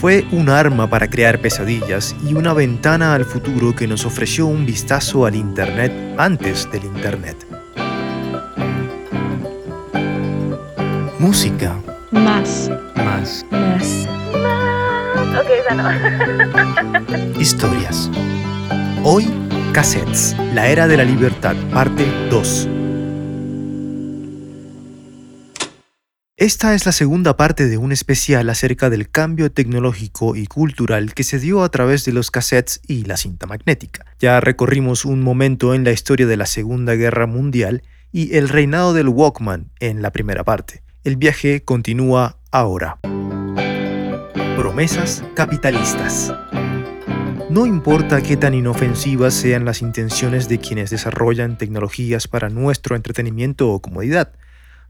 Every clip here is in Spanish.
Fue un arma para crear pesadillas y una ventana al futuro que nos ofreció un vistazo al Internet antes del Internet. Música. Más. Más. Más. Ok, esa no. Historias. Hoy, cassettes. La era de la libertad, parte 2. Esta es la segunda parte de un especial acerca del cambio tecnológico y cultural que se dio a través de los cassettes y la cinta magnética. Ya recorrimos un momento en la historia de la Segunda Guerra Mundial y el reinado del Walkman en la primera parte. El viaje continúa ahora. Promesas capitalistas. No importa qué tan inofensivas sean las intenciones de quienes desarrollan tecnologías para nuestro entretenimiento o comodidad,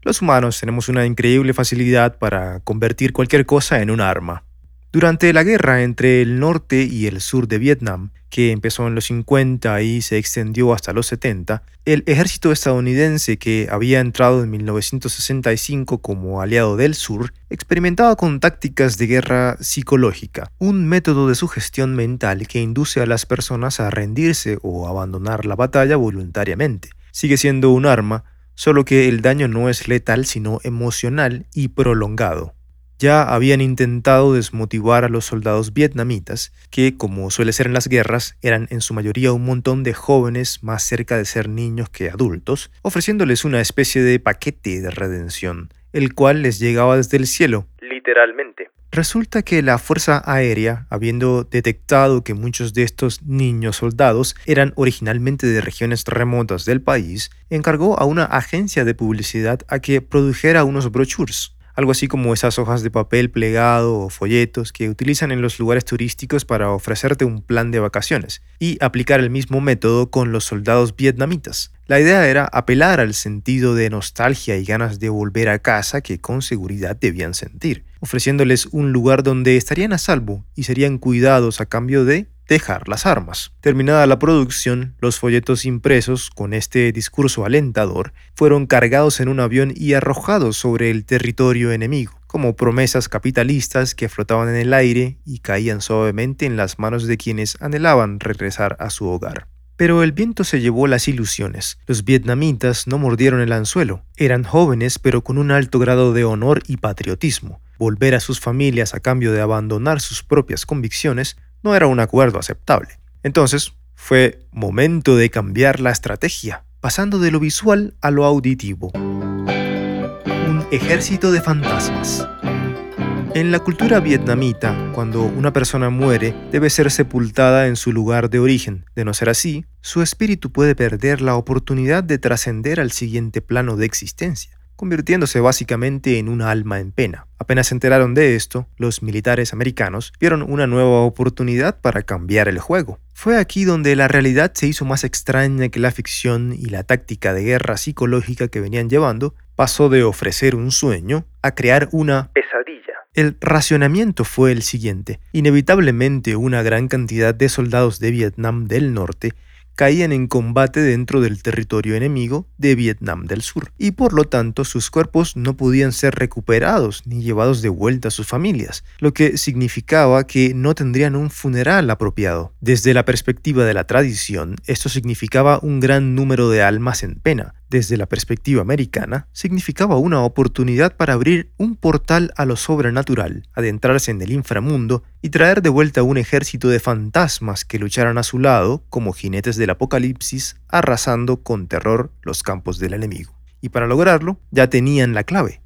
los humanos tenemos una increíble facilidad para convertir cualquier cosa en un arma. Durante la guerra entre el norte y el sur de Vietnam, que empezó en los 50 y se extendió hasta los 70, el ejército estadounidense que había entrado en 1965 como aliado del sur experimentaba con tácticas de guerra psicológica, un método de sugestión mental que induce a las personas a rendirse o abandonar la batalla voluntariamente. Sigue siendo un arma, solo que el daño no es letal sino emocional y prolongado. Ya habían intentado desmotivar a los soldados vietnamitas, que, como suele ser en las guerras, eran en su mayoría un montón de jóvenes más cerca de ser niños que adultos, ofreciéndoles una especie de paquete de redención, el cual les llegaba desde el cielo, literalmente. Resulta que la Fuerza Aérea, habiendo detectado que muchos de estos niños soldados eran originalmente de regiones remotas del país, encargó a una agencia de publicidad a que produjera unos brochures, algo así como esas hojas de papel plegado o folletos que utilizan en los lugares turísticos para ofrecerte un plan de vacaciones, y aplicar el mismo método con los soldados vietnamitas. La idea era apelar al sentido de nostalgia y ganas de volver a casa que con seguridad debían sentir, ofreciéndoles un lugar donde estarían a salvo y serían cuidados a cambio de dejar las armas. Terminada la producción, los folletos impresos con este discurso alentador fueron cargados en un avión y arrojados sobre el territorio enemigo, como promesas capitalistas que flotaban en el aire y caían suavemente en las manos de quienes anhelaban regresar a su hogar. Pero el viento se llevó las ilusiones. Los vietnamitas no mordieron el anzuelo. Eran jóvenes pero con un alto grado de honor y patriotismo. Volver a sus familias a cambio de abandonar sus propias convicciones no era un acuerdo aceptable. Entonces, fue momento de cambiar la estrategia, pasando de lo visual a lo auditivo. Un ejército de fantasmas. En la cultura vietnamita, cuando una persona muere, debe ser sepultada en su lugar de origen. De no ser así, su espíritu puede perder la oportunidad de trascender al siguiente plano de existencia convirtiéndose básicamente en un alma en pena. Apenas se enteraron de esto, los militares americanos vieron una nueva oportunidad para cambiar el juego. Fue aquí donde la realidad se hizo más extraña que la ficción y la táctica de guerra psicológica que venían llevando pasó de ofrecer un sueño a crear una pesadilla. El racionamiento fue el siguiente. Inevitablemente una gran cantidad de soldados de Vietnam del Norte caían en combate dentro del territorio enemigo de Vietnam del Sur, y por lo tanto sus cuerpos no podían ser recuperados ni llevados de vuelta a sus familias, lo que significaba que no tendrían un funeral apropiado. Desde la perspectiva de la tradición, esto significaba un gran número de almas en pena, desde la perspectiva americana, significaba una oportunidad para abrir un portal a lo sobrenatural, adentrarse en el inframundo y traer de vuelta un ejército de fantasmas que lucharan a su lado como jinetes del apocalipsis, arrasando con terror los campos del enemigo. Y para lograrlo, ya tenían la clave.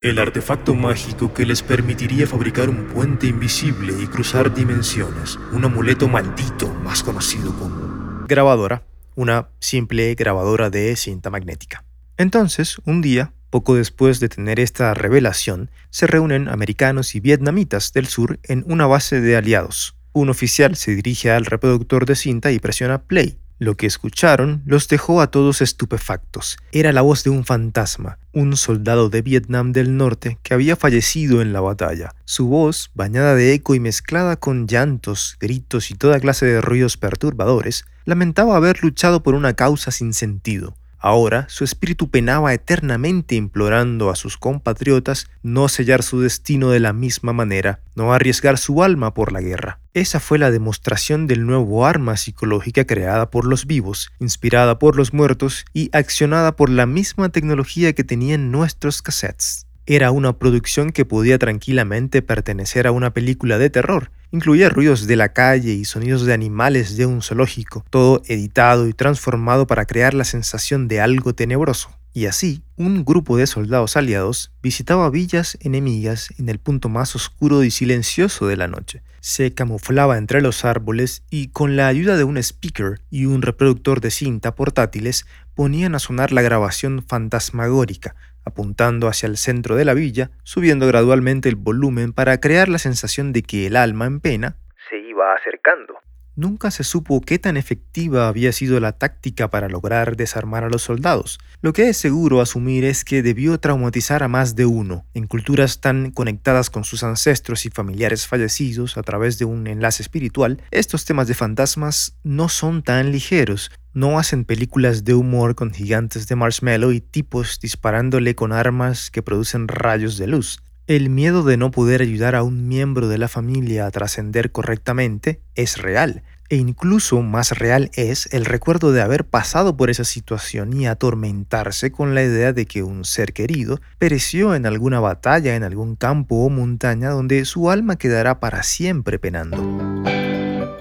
El artefacto mágico que les permitiría fabricar un puente invisible y cruzar dimensiones, un amuleto maldito más conocido como grabadora una simple grabadora de cinta magnética. Entonces, un día, poco después de tener esta revelación, se reúnen americanos y vietnamitas del sur en una base de aliados. Un oficial se dirige al reproductor de cinta y presiona play. Lo que escucharon los dejó a todos estupefactos. Era la voz de un fantasma, un soldado de Vietnam del Norte que había fallecido en la batalla. Su voz, bañada de eco y mezclada con llantos, gritos y toda clase de ruidos perturbadores, lamentaba haber luchado por una causa sin sentido. Ahora su espíritu penaba eternamente implorando a sus compatriotas no sellar su destino de la misma manera, no arriesgar su alma por la guerra. Esa fue la demostración del nuevo arma psicológica creada por los vivos, inspirada por los muertos y accionada por la misma tecnología que tenían nuestros cassettes. Era una producción que podía tranquilamente pertenecer a una película de terror. Incluía ruidos de la calle y sonidos de animales de un zoológico, todo editado y transformado para crear la sensación de algo tenebroso. Y así, un grupo de soldados aliados visitaba villas enemigas en el punto más oscuro y silencioso de la noche. Se camuflaba entre los árboles y con la ayuda de un speaker y un reproductor de cinta portátiles ponían a sonar la grabación fantasmagórica, apuntando hacia el centro de la villa, subiendo gradualmente el volumen para crear la sensación de que el alma en pena se iba acercando. Nunca se supo qué tan efectiva había sido la táctica para lograr desarmar a los soldados. Lo que es seguro asumir es que debió traumatizar a más de uno. En culturas tan conectadas con sus ancestros y familiares fallecidos a través de un enlace espiritual, estos temas de fantasmas no son tan ligeros. No hacen películas de humor con gigantes de marshmallow y tipos disparándole con armas que producen rayos de luz. El miedo de no poder ayudar a un miembro de la familia a trascender correctamente es real, e incluso más real es el recuerdo de haber pasado por esa situación y atormentarse con la idea de que un ser querido pereció en alguna batalla en algún campo o montaña donde su alma quedará para siempre penando.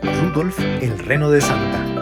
Rudolf el Reno de Santa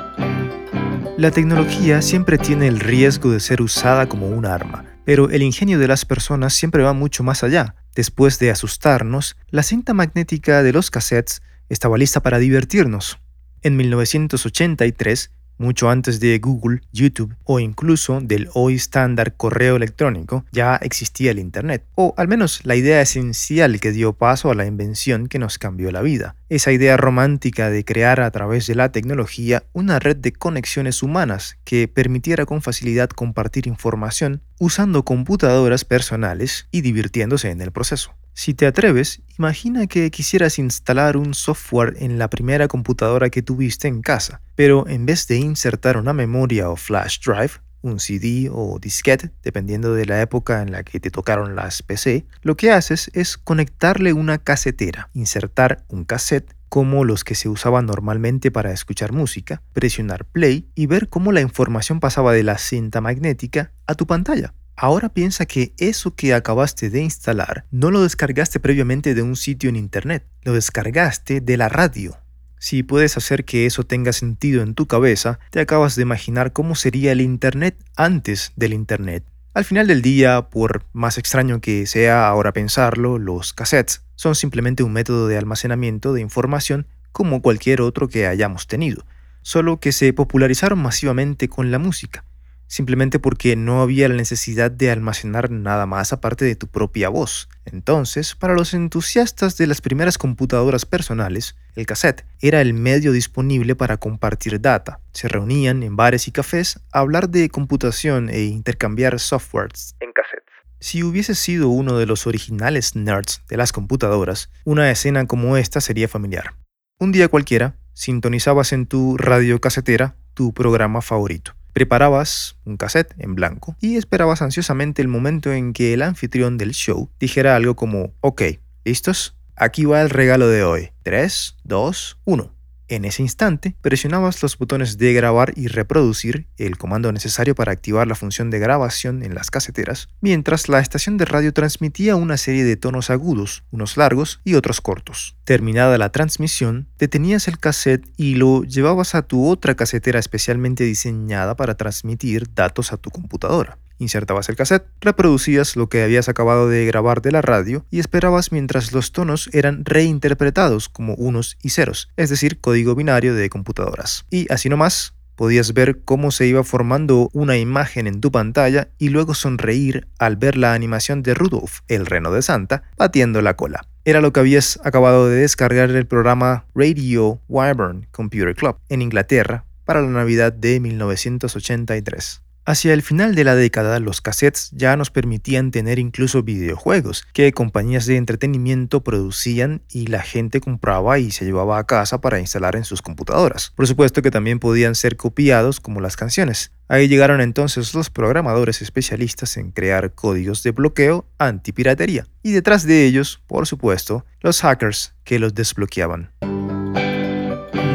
La tecnología siempre tiene el riesgo de ser usada como un arma, pero el ingenio de las personas siempre va mucho más allá. Después de asustarnos, la cinta magnética de los cassettes estaba lista para divertirnos. En 1983, mucho antes de Google, YouTube o incluso del hoy estándar correo electrónico, ya existía el Internet, o al menos la idea esencial que dio paso a la invención que nos cambió la vida. Esa idea romántica de crear a través de la tecnología una red de conexiones humanas que permitiera con facilidad compartir información usando computadoras personales y divirtiéndose en el proceso. Si te atreves, imagina que quisieras instalar un software en la primera computadora que tuviste en casa, pero en vez de insertar una memoria o flash drive, un CD o disquete, dependiendo de la época en la que te tocaron las PC, lo que haces es conectarle una casetera, insertar un cassette como los que se usaban normalmente para escuchar música, presionar play y ver cómo la información pasaba de la cinta magnética a tu pantalla. Ahora piensa que eso que acabaste de instalar no lo descargaste previamente de un sitio en Internet, lo descargaste de la radio. Si puedes hacer que eso tenga sentido en tu cabeza, te acabas de imaginar cómo sería el Internet antes del Internet. Al final del día, por más extraño que sea ahora pensarlo, los cassettes son simplemente un método de almacenamiento de información como cualquier otro que hayamos tenido, solo que se popularizaron masivamente con la música simplemente porque no había la necesidad de almacenar nada más aparte de tu propia voz. Entonces, para los entusiastas de las primeras computadoras personales, el cassette era el medio disponible para compartir data. Se reunían en bares y cafés a hablar de computación e intercambiar softwares en cassettes. Si hubiese sido uno de los originales nerds de las computadoras, una escena como esta sería familiar. Un día cualquiera, sintonizabas en tu radiocasetera tu programa favorito. Preparabas un cassette en blanco y esperabas ansiosamente el momento en que el anfitrión del show dijera algo como, ok, ¿listos? Aquí va el regalo de hoy. 3, 2, 1. En ese instante, presionabas los botones de grabar y reproducir, el comando necesario para activar la función de grabación en las caseteras, mientras la estación de radio transmitía una serie de tonos agudos, unos largos y otros cortos. Terminada la transmisión, detenías el cassette y lo llevabas a tu otra casetera especialmente diseñada para transmitir datos a tu computadora. Insertabas el cassette, reproducías lo que habías acabado de grabar de la radio y esperabas mientras los tonos eran reinterpretados como unos y ceros, es decir, código binario de computadoras. Y así nomás, podías ver cómo se iba formando una imagen en tu pantalla y luego sonreír al ver la animación de Rudolph, el reno de Santa, batiendo la cola. Era lo que habías acabado de descargar del programa Radio Wyvern Computer Club en Inglaterra para la Navidad de 1983. Hacia el final de la década, los cassettes ya nos permitían tener incluso videojuegos que compañías de entretenimiento producían y la gente compraba y se llevaba a casa para instalar en sus computadoras. Por supuesto que también podían ser copiados como las canciones. Ahí llegaron entonces los programadores especialistas en crear códigos de bloqueo antipiratería. Y detrás de ellos, por supuesto, los hackers que los desbloqueaban.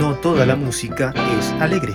No toda la música es alegre.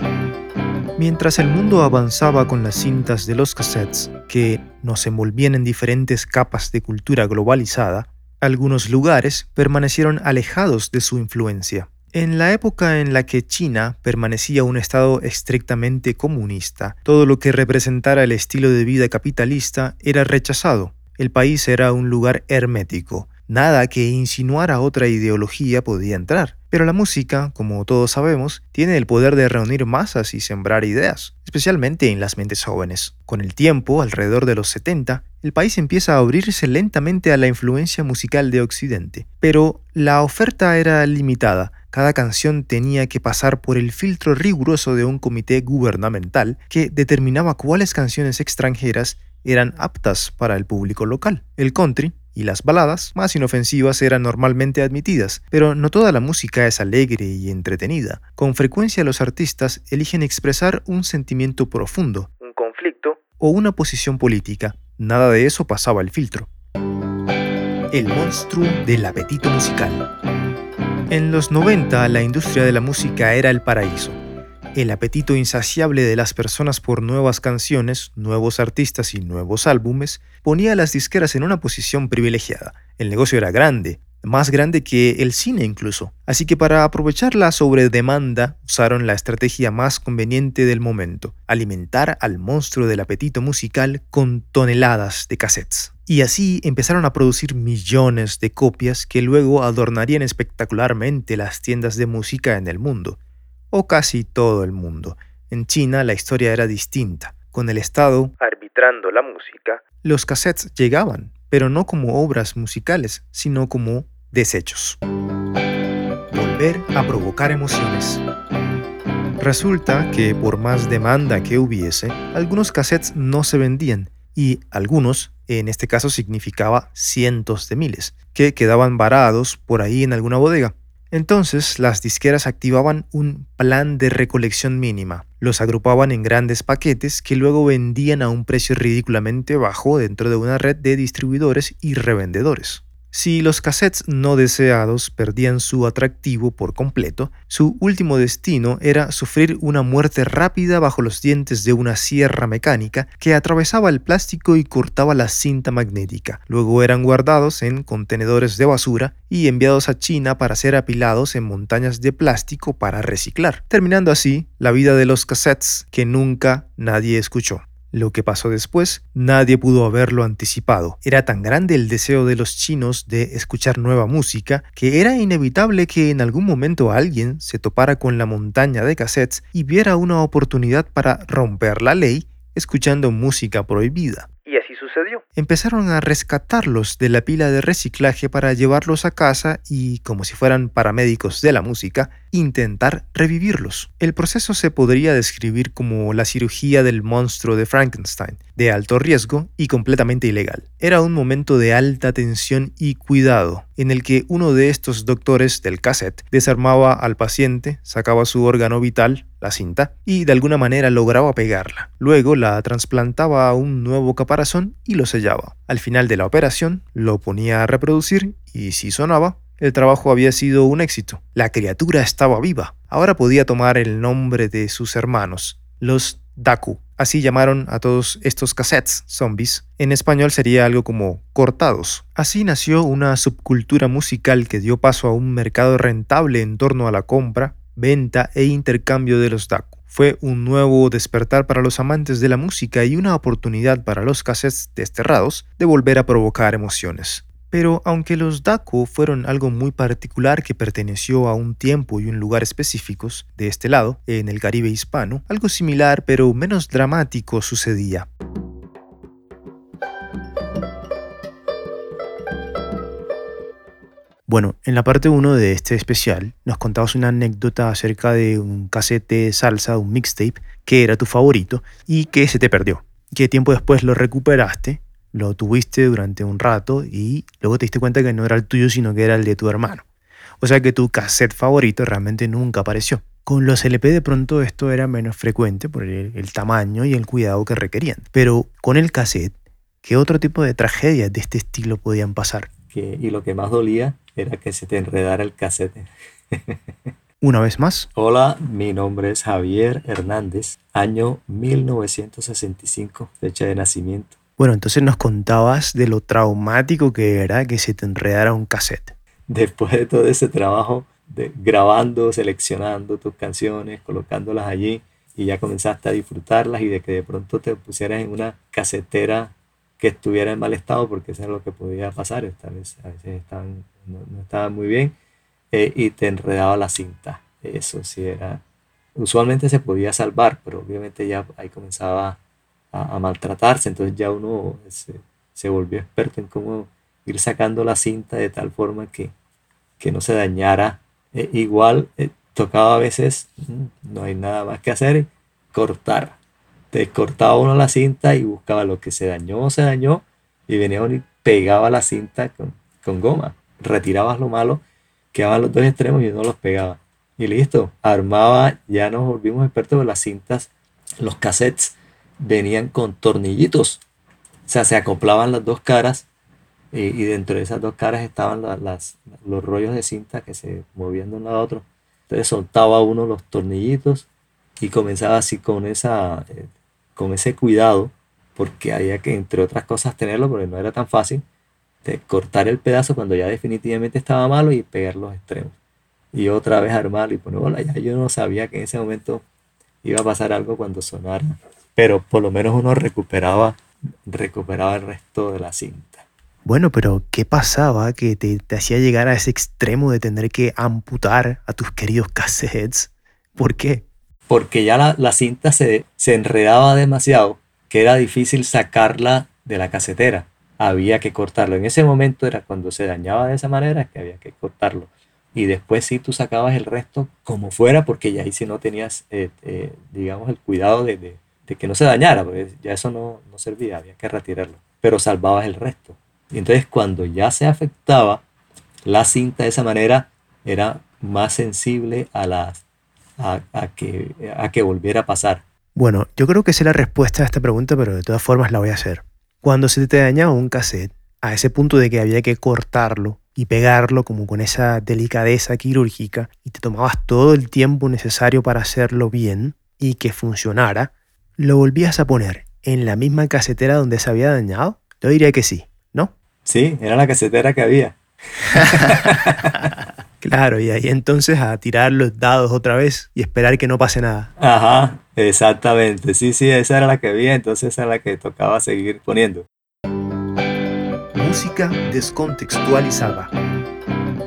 Mientras el mundo avanzaba con las cintas de los cassettes, que nos envolvían en diferentes capas de cultura globalizada, algunos lugares permanecieron alejados de su influencia. En la época en la que China permanecía un estado estrictamente comunista, todo lo que representara el estilo de vida capitalista era rechazado. El país era un lugar hermético, Nada que insinuara otra ideología podía entrar. Pero la música, como todos sabemos, tiene el poder de reunir masas y sembrar ideas, especialmente en las mentes jóvenes. Con el tiempo, alrededor de los 70, el país empieza a abrirse lentamente a la influencia musical de Occidente. Pero la oferta era limitada. Cada canción tenía que pasar por el filtro riguroso de un comité gubernamental que determinaba cuáles canciones extranjeras eran aptas para el público local. El country, y las baladas más inofensivas eran normalmente admitidas, pero no toda la música es alegre y entretenida. Con frecuencia los artistas eligen expresar un sentimiento profundo, un conflicto o una posición política. Nada de eso pasaba el filtro. El monstruo del apetito musical. En los 90 la industria de la música era el paraíso el apetito insaciable de las personas por nuevas canciones, nuevos artistas y nuevos álbumes ponía a las disqueras en una posición privilegiada. El negocio era grande, más grande que el cine incluso. Así que para aprovechar la sobredemanda usaron la estrategia más conveniente del momento, alimentar al monstruo del apetito musical con toneladas de cassettes. Y así empezaron a producir millones de copias que luego adornarían espectacularmente las tiendas de música en el mundo o casi todo el mundo. En China la historia era distinta. Con el Estado arbitrando la música, los cassettes llegaban, pero no como obras musicales, sino como desechos. Volver a provocar emociones. Resulta que por más demanda que hubiese, algunos cassettes no se vendían y algunos, en este caso significaba cientos de miles, que quedaban varados por ahí en alguna bodega. Entonces, las disqueras activaban un plan de recolección mínima. Los agrupaban en grandes paquetes que luego vendían a un precio ridículamente bajo dentro de una red de distribuidores y revendedores. Si los cassettes no deseados perdían su atractivo por completo, su último destino era sufrir una muerte rápida bajo los dientes de una sierra mecánica que atravesaba el plástico y cortaba la cinta magnética. Luego eran guardados en contenedores de basura y enviados a China para ser apilados en montañas de plástico para reciclar, terminando así la vida de los cassettes que nunca nadie escuchó. Lo que pasó después, nadie pudo haberlo anticipado. Era tan grande el deseo de los chinos de escuchar nueva música que era inevitable que en algún momento alguien se topara con la montaña de cassettes y viera una oportunidad para romper la ley escuchando música prohibida. Y así sucedió. Empezaron a rescatarlos de la pila de reciclaje para llevarlos a casa y, como si fueran paramédicos de la música, intentar revivirlos. El proceso se podría describir como la cirugía del monstruo de Frankenstein, de alto riesgo y completamente ilegal. Era un momento de alta tensión y cuidado, en el que uno de estos doctores del cassette desarmaba al paciente, sacaba su órgano vital, la cinta, y de alguna manera lograba pegarla. Luego la trasplantaba a un nuevo caparazón y lo sellaba. Al final de la operación, lo ponía a reproducir y si sonaba, el trabajo había sido un éxito. La criatura estaba viva. Ahora podía tomar el nombre de sus hermanos, los Daku. Así llamaron a todos estos cassettes zombies. En español sería algo como cortados. Así nació una subcultura musical que dio paso a un mercado rentable en torno a la compra, venta e intercambio de los Daku. Fue un nuevo despertar para los amantes de la música y una oportunidad para los cassettes desterrados de volver a provocar emociones. Pero aunque los Daku fueron algo muy particular que perteneció a un tiempo y un lugar específicos, de este lado, en el Caribe hispano, algo similar pero menos dramático sucedía. Bueno, en la parte 1 de este especial nos contabas una anécdota acerca de un casete salsa, un mixtape, que era tu favorito y que se te perdió. Que tiempo después lo recuperaste, lo tuviste durante un rato y luego te diste cuenta que no era el tuyo, sino que era el de tu hermano. O sea que tu cassette favorito realmente nunca apareció. Con los LP de pronto esto era menos frecuente por el, el tamaño y el cuidado que requerían. Pero con el cassette, ¿qué otro tipo de tragedias de este estilo podían pasar? Que, y lo que más dolía era que se te enredara el cassette. Una vez más, Hola, mi nombre es Javier Hernández, año 1965, fecha de nacimiento. Bueno, entonces nos contabas de lo traumático que era que se te enredara un cassette. Después de todo ese trabajo de grabando, seleccionando tus canciones, colocándolas allí y ya comenzaste a disfrutarlas y de que de pronto te pusieras en una casetera que estuviera en mal estado, porque eso es lo que podía pasar, esta vez, a veces estaban, no, no estaban muy bien, eh, y te enredaba la cinta. Eso sí era, usualmente se podía salvar, pero obviamente ya ahí comenzaba a, maltratarse, entonces ya uno se, volvió experto en cómo ir sacando la cinta de tal forma que, que no se dañara. Eh, igual eh, tocaba a veces, mm, no hay nada más que hacer, cortar. Te cortaba uno la cinta y buscaba lo que se dañó, se dañó, y venía uno y pegaba la cinta con, con goma. Retirabas lo malo, quedaban los dos extremos y uno los pegaba. Y listo, armaba, ya nos volvimos expertos de las cintas, los cassettes venían con tornillitos. O sea, se acoplaban las dos caras y, y dentro de esas dos caras estaban la- las, los rollos de cinta que se movían de un a otro. Entonces soltaba uno los tornillitos y comenzaba así con, esa, eh, con ese cuidado, porque había que, entre otras cosas, tenerlo, porque no era tan fácil, de cortar el pedazo cuando ya definitivamente estaba malo y pegar los extremos. Y otra vez armarlo y poner bola. Ya yo no sabía que en ese momento iba a pasar algo cuando sonara, pero por lo menos uno recuperaba, recuperaba el resto de la cinta. Bueno, pero ¿qué pasaba que te, te hacía llegar a ese extremo de tener que amputar a tus queridos cassettes? ¿Por qué? porque ya la, la cinta se, se enredaba demasiado, que era difícil sacarla de la casetera. Había que cortarlo. En ese momento era cuando se dañaba de esa manera que había que cortarlo. Y después sí tú sacabas el resto como fuera, porque ya ahí sí no tenías, eh, eh, digamos, el cuidado de, de- que no se dañara, porque ya eso no, no servía, había que retirarlo. Pero salvabas el resto. Y entonces cuando ya se afectaba la cinta de esa manera, era más sensible a las a, a que, a que volviera a pasar. Bueno, yo creo que sé la respuesta a esta pregunta, pero de todas formas la voy a hacer. Cuando se te dañaba un cassette, a ese punto de que había que cortarlo y pegarlo como con esa delicadeza quirúrgica y te tomabas todo el tiempo necesario para hacerlo bien y que funcionara, ¿lo volvías a poner en la misma casetera donde se había dañado? Yo diría que sí, ¿no? Sí, era la casetera que había. Claro, y ahí entonces a tirar los dados otra vez y esperar que no pase nada. Ajá, exactamente. Sí, sí, esa era la que había, entonces esa era la que tocaba seguir poniendo. Música descontextualizada.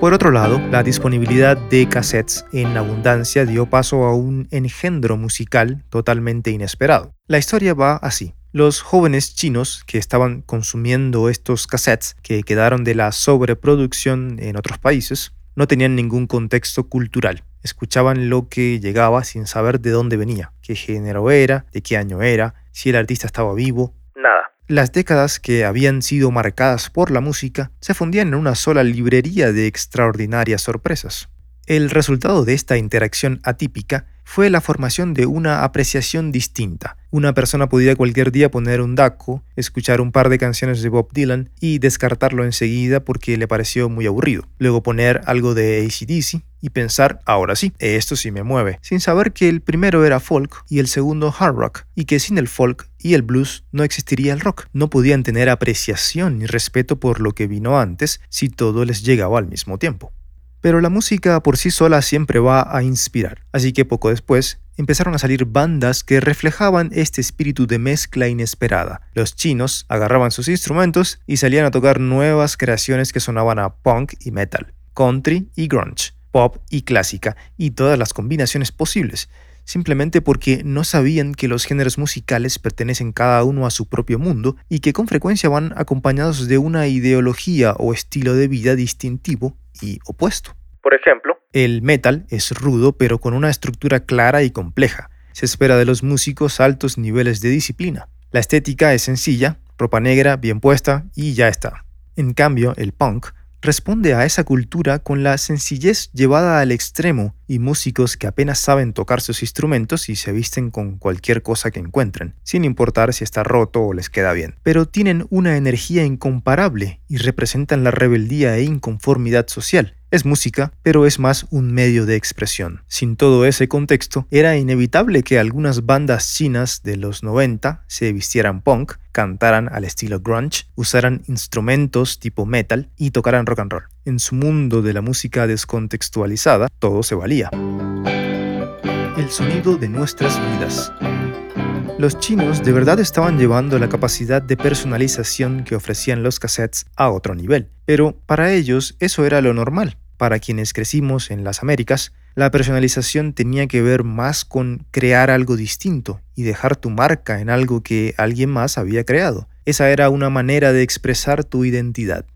Por otro lado, la disponibilidad de cassettes en abundancia dio paso a un engendro musical totalmente inesperado. La historia va así. Los jóvenes chinos que estaban consumiendo estos cassettes que quedaron de la sobreproducción en otros países no tenían ningún contexto cultural. Escuchaban lo que llegaba sin saber de dónde venía, qué género era, de qué año era, si el artista estaba vivo. Nada. Las décadas que habían sido marcadas por la música se fundían en una sola librería de extraordinarias sorpresas. El resultado de esta interacción atípica fue la formación de una apreciación distinta. Una persona podía cualquier día poner un daco, escuchar un par de canciones de Bob Dylan y descartarlo enseguida porque le pareció muy aburrido. Luego poner algo de ACDC y pensar, ahora sí, esto sí me mueve, sin saber que el primero era folk y el segundo hard rock, y que sin el folk y el blues no existiría el rock. No podían tener apreciación ni respeto por lo que vino antes si todo les llegaba al mismo tiempo. Pero la música por sí sola siempre va a inspirar, así que poco después empezaron a salir bandas que reflejaban este espíritu de mezcla inesperada. Los chinos agarraban sus instrumentos y salían a tocar nuevas creaciones que sonaban a punk y metal, country y grunge, pop y clásica, y todas las combinaciones posibles, simplemente porque no sabían que los géneros musicales pertenecen cada uno a su propio mundo y que con frecuencia van acompañados de una ideología o estilo de vida distintivo y opuesto. Por ejemplo, el metal es rudo pero con una estructura clara y compleja. Se espera de los músicos altos niveles de disciplina. La estética es sencilla, ropa negra, bien puesta y ya está. En cambio, el punk responde a esa cultura con la sencillez llevada al extremo y músicos que apenas saben tocar sus instrumentos y se visten con cualquier cosa que encuentren, sin importar si está roto o les queda bien. Pero tienen una energía incomparable y representan la rebeldía e inconformidad social. Es música, pero es más un medio de expresión. Sin todo ese contexto, era inevitable que algunas bandas chinas de los 90 se vistieran punk, cantaran al estilo grunge, usaran instrumentos tipo metal y tocaran rock and roll. En su mundo de la música descontextualizada, todo se valía. El sonido de nuestras vidas. Los chinos de verdad estaban llevando la capacidad de personalización que ofrecían los cassettes a otro nivel, pero para ellos eso era lo normal. Para quienes crecimos en las Américas, la personalización tenía que ver más con crear algo distinto y dejar tu marca en algo que alguien más había creado. Esa era una manera de expresar tu identidad.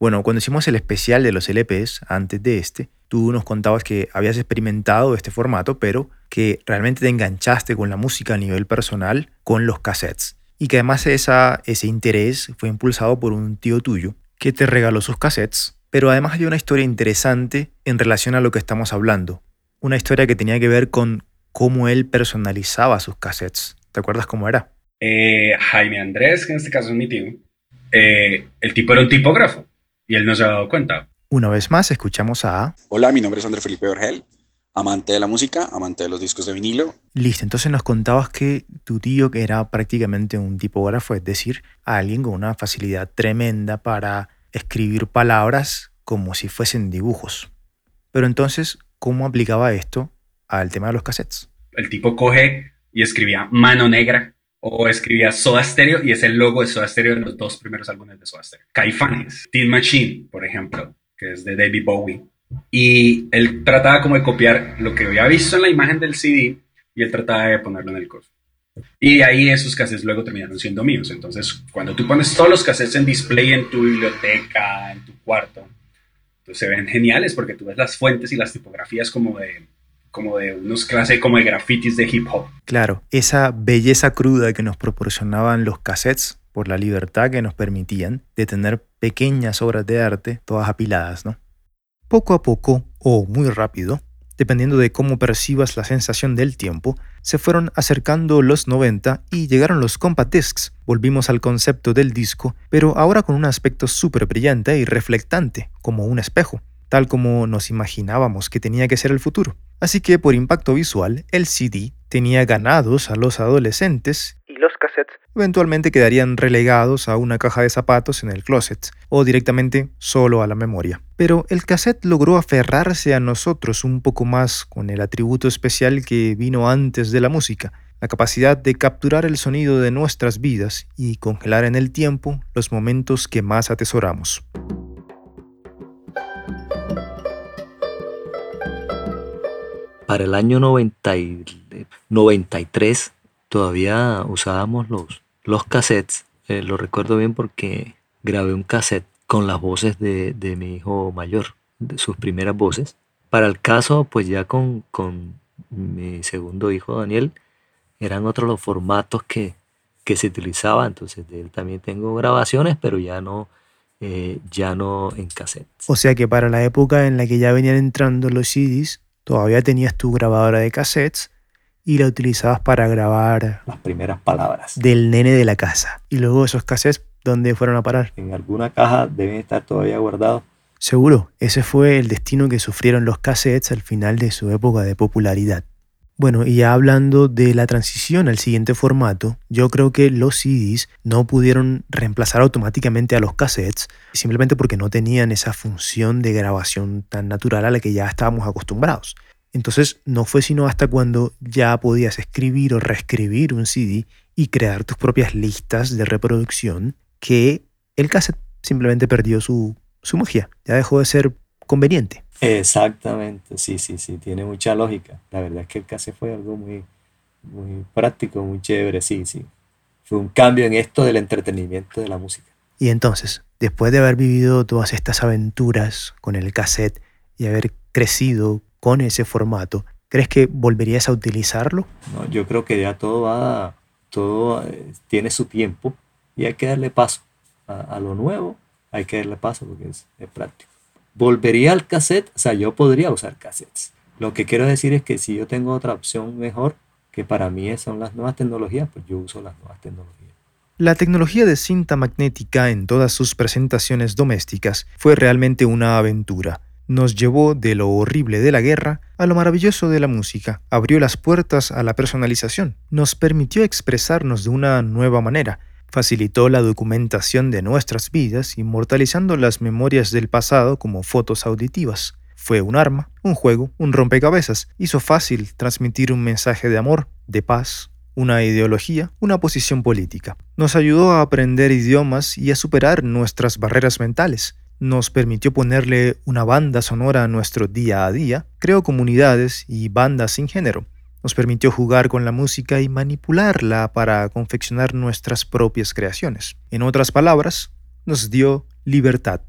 Bueno, cuando hicimos el especial de los LPs, antes de este, tú nos contabas que habías experimentado este formato, pero que realmente te enganchaste con la música a nivel personal con los cassettes y que además esa, ese interés fue impulsado por un tío tuyo que te regaló sus cassettes. Pero además hay una historia interesante en relación a lo que estamos hablando. Una historia que tenía que ver con cómo él personalizaba sus cassettes. ¿Te acuerdas cómo era? Eh, Jaime Andrés, que en este caso es mi tío, eh, el tipo era un tipógrafo y él no se había dado cuenta. Una vez más escuchamos a... Hola, mi nombre es André Felipe Orgel amante de la música, amante de los discos de vinilo. Listo, entonces nos contabas que tu tío que era prácticamente un tipógrafo, es decir, alguien con una facilidad tremenda para escribir palabras como si fuesen dibujos. Pero entonces, ¿cómo aplicaba esto al tema de los cassettes? El tipo coge y escribía Mano Negra o escribía Soda Stereo y es el logo de Soda Stereo en los dos primeros álbumes de Soda Stereo. Caifanes, Teen Machine, por ejemplo, que es de David Bowie y él trataba como de copiar lo que había visto en la imagen del CD y él trataba de ponerlo en el coso. Y ahí esos cassettes luego terminaron siendo míos. Entonces, cuando tú pones todos los cassettes en display en tu biblioteca, en tu cuarto, entonces se ven geniales porque tú ves las fuentes y las tipografías como de, como de unos clases como de grafitis de hip hop. Claro, esa belleza cruda que nos proporcionaban los cassettes por la libertad que nos permitían de tener pequeñas obras de arte todas apiladas, ¿no? Poco a poco, o muy rápido, dependiendo de cómo percibas la sensación del tiempo, se fueron acercando los 90 y llegaron los compact discs. Volvimos al concepto del disco, pero ahora con un aspecto súper brillante y reflectante, como un espejo, tal como nos imaginábamos que tenía que ser el futuro. Así que por impacto visual, el CD tenía ganados a los adolescentes y los cassettes eventualmente quedarían relegados a una caja de zapatos en el closet o directamente solo a la memoria. Pero el cassette logró aferrarse a nosotros un poco más con el atributo especial que vino antes de la música, la capacidad de capturar el sonido de nuestras vidas y congelar en el tiempo los momentos que más atesoramos. Para el año 93 todavía usábamos los, los cassettes. Eh, lo recuerdo bien porque grabé un cassette con las voces de, mi hijo mayor, de sus primeras voces. Para el caso, pues ya con, mi segundo hijo Daniel, eran otros los formatos que, se utilizaban. Entonces de él también tengo grabaciones, pero ya no, eh, ya no en cassette. O sea que para la época en la que ya venían entrando los CDs, todavía tenías tu grabadora de cassettes y la utilizabas para grabar las primeras palabras del nene de la casa. Y luego esos cassettes, ¿dónde fueron a parar? En alguna caja deben estar todavía guardados. Seguro, ese fue el destino que sufrieron los cassettes al final de su época de popularidad. Bueno, y ya hablando de la transición al siguiente formato, yo creo que los CDs no pudieron reemplazar automáticamente a los cassettes, simplemente porque no tenían esa función de grabación tan natural a la que ya estábamos acostumbrados. Entonces no fue sino hasta cuando ya podías escribir o reescribir un CD y crear tus propias listas de reproducción que el cassette simplemente perdió su, magia, ya dejó de ser conveniente. Exactamente, sí, sí, sí, tiene mucha lógica. La verdad es que el cassette fue algo muy, muy práctico, muy chévere, sí, sí. fue un cambio en esto del entretenimiento de la música. Y entonces, después de haber vivido todas estas aventuras con el cassette y haber crecido con ese formato, ¿crees que volverías a utilizarlo? No, yo creo que ya todo va, todo eh, tiene su tiempo y hay que darle paso a, a lo nuevo, hay que darle paso porque es, es práctico. ¿Volvería al cassette? O sea, yo podría usar cassettes. Lo que quiero decir es que si yo tengo otra opción mejor, que para mí son las nuevas tecnologías, pues yo uso las nuevas tecnologías. La tecnología de cinta magnética en todas sus presentaciones domésticas fue realmente una aventura. Nos llevó de lo horrible de la guerra a lo maravilloso de la música, abrió las puertas a la personalización, nos permitió expresarnos de una nueva manera, facilitó la documentación de nuestras vidas, inmortalizando las memorias del pasado como fotos auditivas. Fue un arma, un juego, un rompecabezas. Hizo fácil transmitir un mensaje de amor, de paz, una ideología, una posición política. Nos ayudó a aprender idiomas y a superar nuestras barreras mentales. Nos permitió ponerle una banda sonora a nuestro día a día, creó comunidades y bandas sin género. Nos permitió jugar con la música y manipularla para confeccionar nuestras propias creaciones. En otras palabras, nos dio libertad.